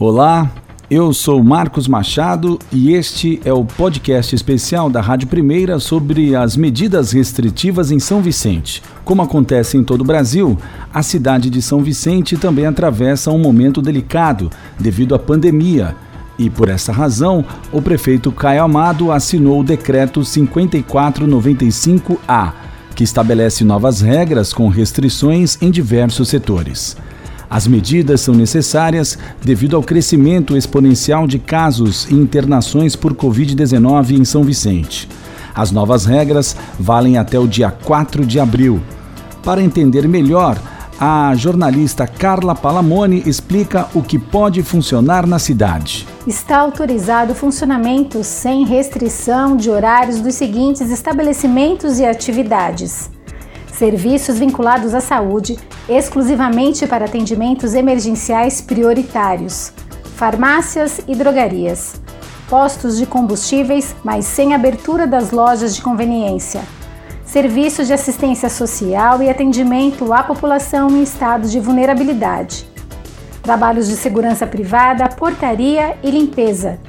Olá, eu sou Marcos Machado e este é o podcast especial da Rádio Primeira sobre as medidas restritivas em São Vicente. Como acontece em todo o Brasil, a cidade de São Vicente também atravessa um momento delicado devido à pandemia. E por essa razão, o prefeito Caio Amado assinou o decreto 5495A, que estabelece novas regras com restrições em diversos setores. As medidas são necessárias devido ao crescimento exponencial de casos e internações por Covid-19 em São Vicente. As novas regras valem até o dia 4 de abril. Para entender melhor, a jornalista Carla Palamone explica o que pode funcionar na cidade. Está autorizado o funcionamento sem restrição de horários dos seguintes estabelecimentos e atividades: serviços vinculados à saúde, exclusivamente para atendimentos emergenciais prioritários, farmácias e drogarias, postos de combustíveis, mas sem abertura das lojas de conveniência, serviços de assistência social e atendimento à população em estado de vulnerabilidade, trabalhos de segurança privada, portaria e limpeza,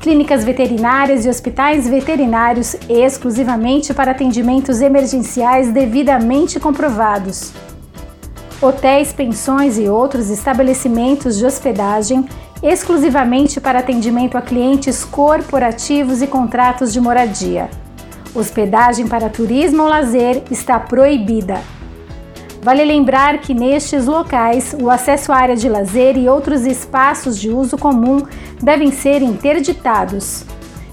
clínicas veterinárias e hospitais veterinários exclusivamente para atendimentos emergenciais devidamente comprovados. Hotéis, pensões e outros estabelecimentos de hospedagem exclusivamente para atendimento a clientes corporativos e contratos de moradia. Hospedagem para turismo ou lazer está proibida. Vale lembrar que nestes locais o acesso à área de lazer e outros espaços de uso comum devem ser interditados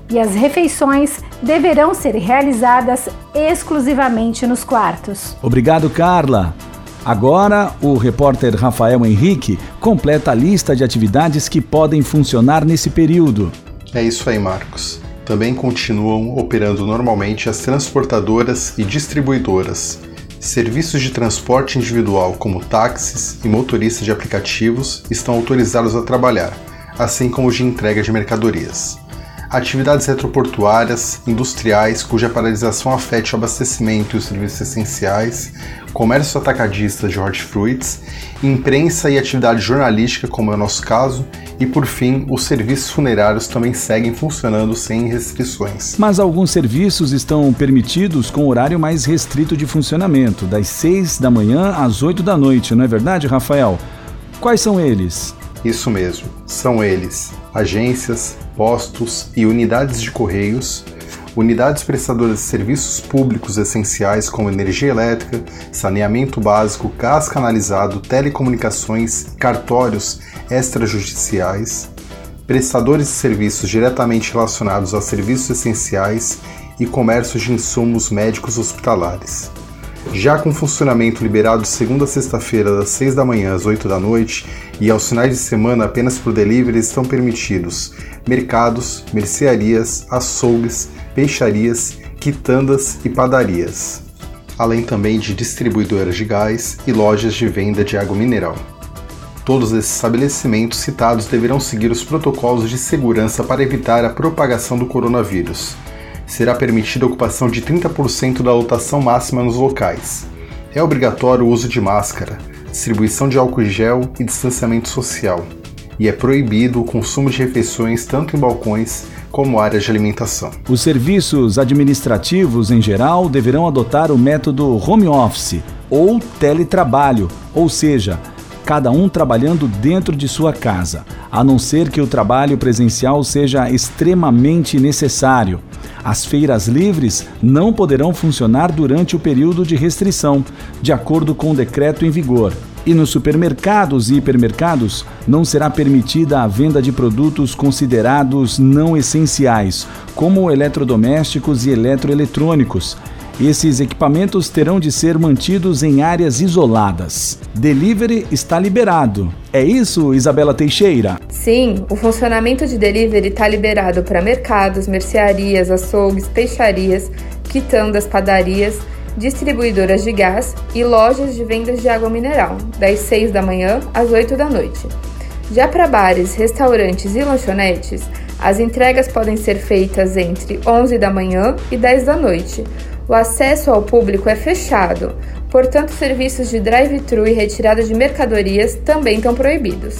e as refeições deverão ser realizadas exclusivamente nos quartos. Obrigado, Carla. Agora, o repórter Rafael Henrique completa a lista de atividades que podem funcionar nesse período. É isso aí, Marcos. Também continuam operando normalmente as transportadoras e distribuidoras Serviços de transporte individual, como táxis e motoristas de aplicativos, estão autorizados a trabalhar, assim como os de entrega de mercadorias. Atividades retroportuárias, industriais, cuja paralisação afete o abastecimento e os serviços essenciais, comércio atacadista de hortifruits, imprensa e atividade jornalística, como é o nosso caso, e por fim, os serviços funerários também seguem funcionando sem restrições. Mas alguns serviços estão permitidos com horário mais restrito de funcionamento, das 6 da manhã às 8 da noite, não é verdade, Rafael? Quais são eles? Isso mesmo, são eles: agências, postos e unidades de correios unidades prestadoras de serviços públicos essenciais como energia elétrica, saneamento básico, gás canalizado, telecomunicações, cartórios extrajudiciais, prestadores de serviços diretamente relacionados a serviços essenciais e comércio de insumos médicos hospitalares. Já com funcionamento liberado de segunda a sexta-feira, das 6 da manhã às 8 da noite, e aos finais de semana apenas por delivery, estão permitidos mercados, mercearias, açougues, peixarias, quitandas e padarias, além também de distribuidoras de gás e lojas de venda de água mineral. Todos esses estabelecimentos citados deverão seguir os protocolos de segurança para evitar a propagação do coronavírus. Será permitida a ocupação de 30% da lotação máxima nos locais. É obrigatório o uso de máscara, distribuição de álcool gel e distanciamento social. E é proibido o consumo de refeições tanto em balcões como áreas de alimentação. Os serviços administrativos, em geral, deverão adotar o método home office ou teletrabalho, ou seja, cada um trabalhando dentro de sua casa, a não ser que o trabalho presencial seja extremamente necessário. As feiras livres não poderão funcionar durante o período de restrição, de acordo com o decreto em vigor. E nos supermercados e hipermercados não será permitida a venda de produtos considerados não essenciais, como eletrodomésticos e eletroeletrônicos. Esses equipamentos terão de ser mantidos em áreas isoladas. Delivery está liberado. É isso, Isabela Teixeira? Sim, o funcionamento de delivery está liberado para mercados, mercearias, açougues, peixarias, quitandas, padarias distribuidoras de gás e lojas de vendas de água mineral, das 6 da manhã às 8 da noite. Já para bares, restaurantes e lanchonetes, as entregas podem ser feitas entre 11 da manhã e 10 da noite. O acesso ao público é fechado, portanto, serviços de drive-thru e retirada de mercadorias também estão proibidos.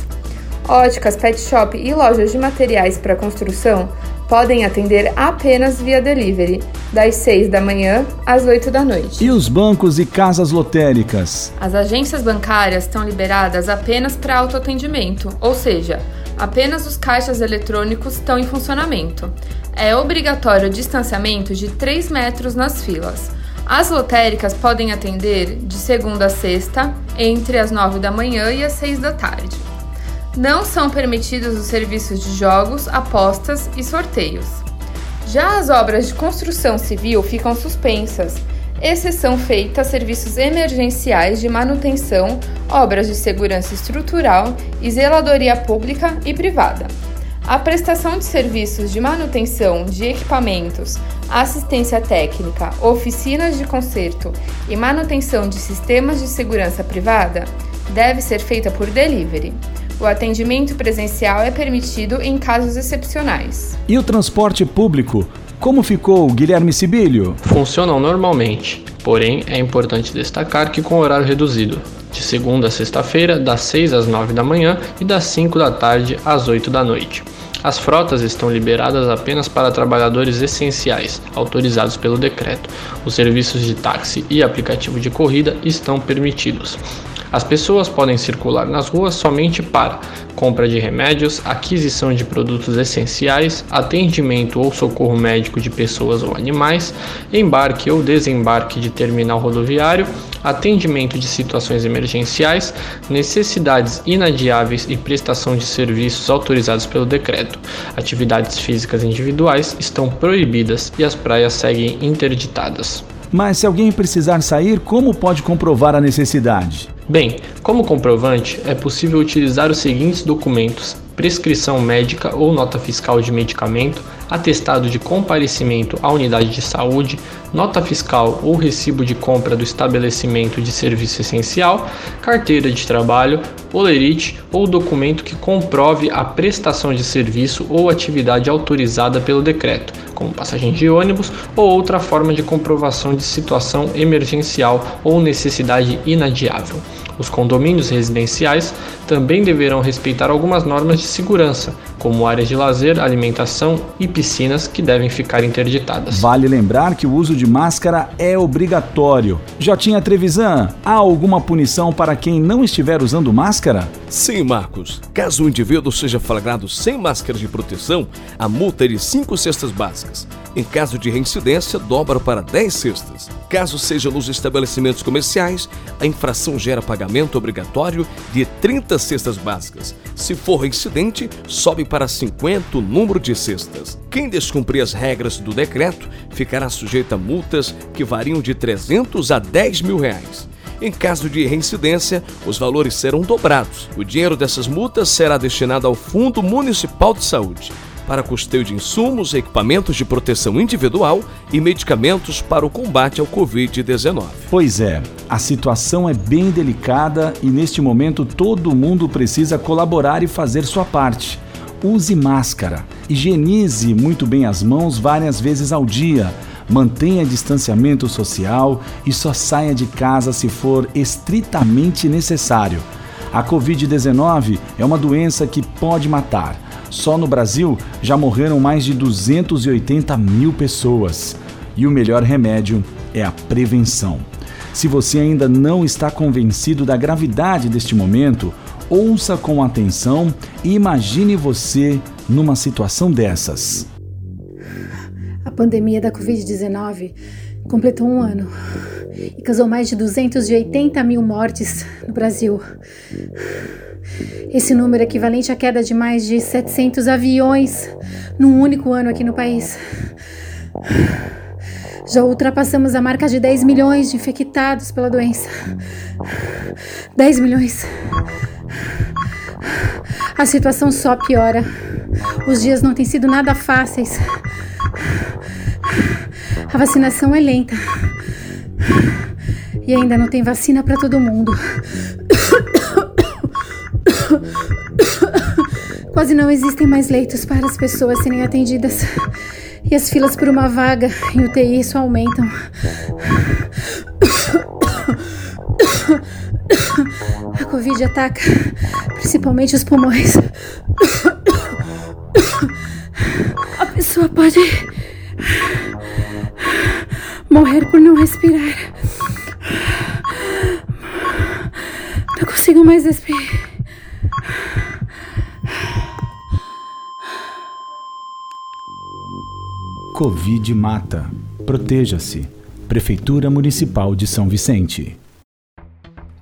Óticas, pet shop e lojas de materiais para construção podem atender apenas via delivery, das 6 da manhã às 8 da noite. E os bancos e casas lotéricas? As agências bancárias estão liberadas apenas para autoatendimento, ou seja, apenas os caixas eletrônicos estão em funcionamento. É obrigatório o distanciamento de 3 metros nas filas. As lotéricas podem atender de segunda a sexta, entre as 9 da manhã e as 6 da tarde. Não são permitidos os serviços de jogos, apostas e sorteios. Já as obras de construção civil ficam suspensas, exceção feita a serviços emergenciais de manutenção, obras de segurança estrutural e zeladoria pública e privada. A prestação de serviços de manutenção de equipamentos, assistência técnica, oficinas de conserto e manutenção de sistemas de segurança privada deve ser feita por delivery. O atendimento presencial é permitido em casos excepcionais. E o transporte público? Como ficou, Guilherme Sibílio? Funcionam normalmente, porém é importante destacar que com horário reduzido, de segunda a sexta-feira, das 6 às 9 da manhã e das 5 da tarde às 8 da noite. As frotas estão liberadas apenas para trabalhadores essenciais, autorizados pelo decreto. Os serviços de táxi e aplicativo de corrida estão permitidos. As pessoas podem circular nas ruas somente para compra de remédios, aquisição de produtos essenciais, atendimento ou socorro médico de pessoas ou animais, embarque ou desembarque de terminal rodoviário, atendimento de situações emergenciais, necessidades inadiáveis e prestação de serviços autorizados pelo decreto. Atividades físicas individuais estão proibidas e as praias seguem interditadas. Mas se alguém precisar sair, como pode comprovar a necessidade? Bem, como comprovante, é possível utilizar os seguintes documentos: prescrição médica ou nota fiscal de medicamento, atestado de comparecimento à unidade de saúde, nota fiscal ou recibo de compra do estabelecimento de serviço essencial, carteira de trabalho, olerite ou documento que comprove a prestação de serviço ou atividade autorizada pelo decreto, como passagem de ônibus ou outra forma de comprovação de situação emergencial ou necessidade inadiável. Os condomínios residenciais também deverão respeitar algumas normas de segurança, como áreas de lazer, alimentação e piscinas que devem ficar interditadas. Vale lembrar que o uso de máscara é obrigatório. Jotinha Trevisan, há alguma punição para quem não estiver usando máscara? Sim, Marcos. Caso o indivíduo seja flagrado sem máscara de proteção, a multa é de 5 cestas básicas. Em caso de reincidência, dobra para 10 cestas. Caso seja nos estabelecimentos comerciais, a infração gera pagamento obrigatório de 30 cestas básicas. Se for reincidente, sobe para 50 o número de cestas. Quem descumprir as regras do decreto ficará sujeito a multas que variam de 300 a 10 mil reais. Em caso de reincidência, os valores serão dobrados. O dinheiro dessas multas será destinado ao Fundo Municipal de Saúde para custeio de insumos, equipamentos de proteção individual e medicamentos para o combate ao Covid-19. Pois é, a situação é bem delicada e neste momento todo mundo precisa colaborar e fazer sua parte. Use máscara, higienize muito bem as mãos várias vezes ao dia, mantenha distanciamento social e só saia de casa se for estritamente necessário. A Covid-19 é uma doença que pode matar só no Brasil já morreram mais de 280 mil pessoas. E o melhor remédio é a prevenção. Se você ainda não está convencido da gravidade deste momento, ouça com atenção e imagine você numa situação dessas. A pandemia da Covid-19 completou um ano e causou mais de 280 mil mortes no Brasil. Esse número é equivalente à queda de mais de 700 aviões num único ano aqui no país. Já ultrapassamos a marca de 10 milhões de infectados pela doença. 10 milhões. A situação só piora. Os dias não têm sido nada fáceis. A vacinação é lenta. E ainda não tem vacina para todo mundo. Quase não existem mais leitos para as pessoas serem atendidas. E as filas por uma vaga em UTI só aumentam. Covid ataca principalmente os pulmões, a pessoa pode morrer por não respirar. Não consigo mais respirar. Covid mata. Proteja-se. Prefeitura Municipal de São Vicente.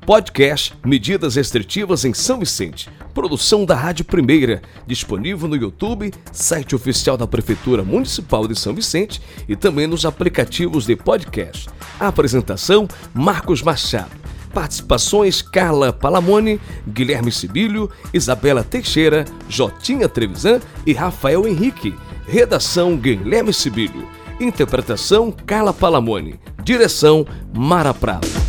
Podcast Medidas Restritivas em São Vicente. Produção da Rádio Primeira, disponível no YouTube, site oficial da Prefeitura Municipal de São Vicente e também nos aplicativos de podcast. Apresentação: Marcos Machado. Participações: Carla Palamone, Guilherme Sibílio, Isabela Teixeira, Jotinha Trevisan e Rafael Henrique. Redação: Guilherme Sibílio. Interpretação: Carla Palamone. Direção: Mara Prado.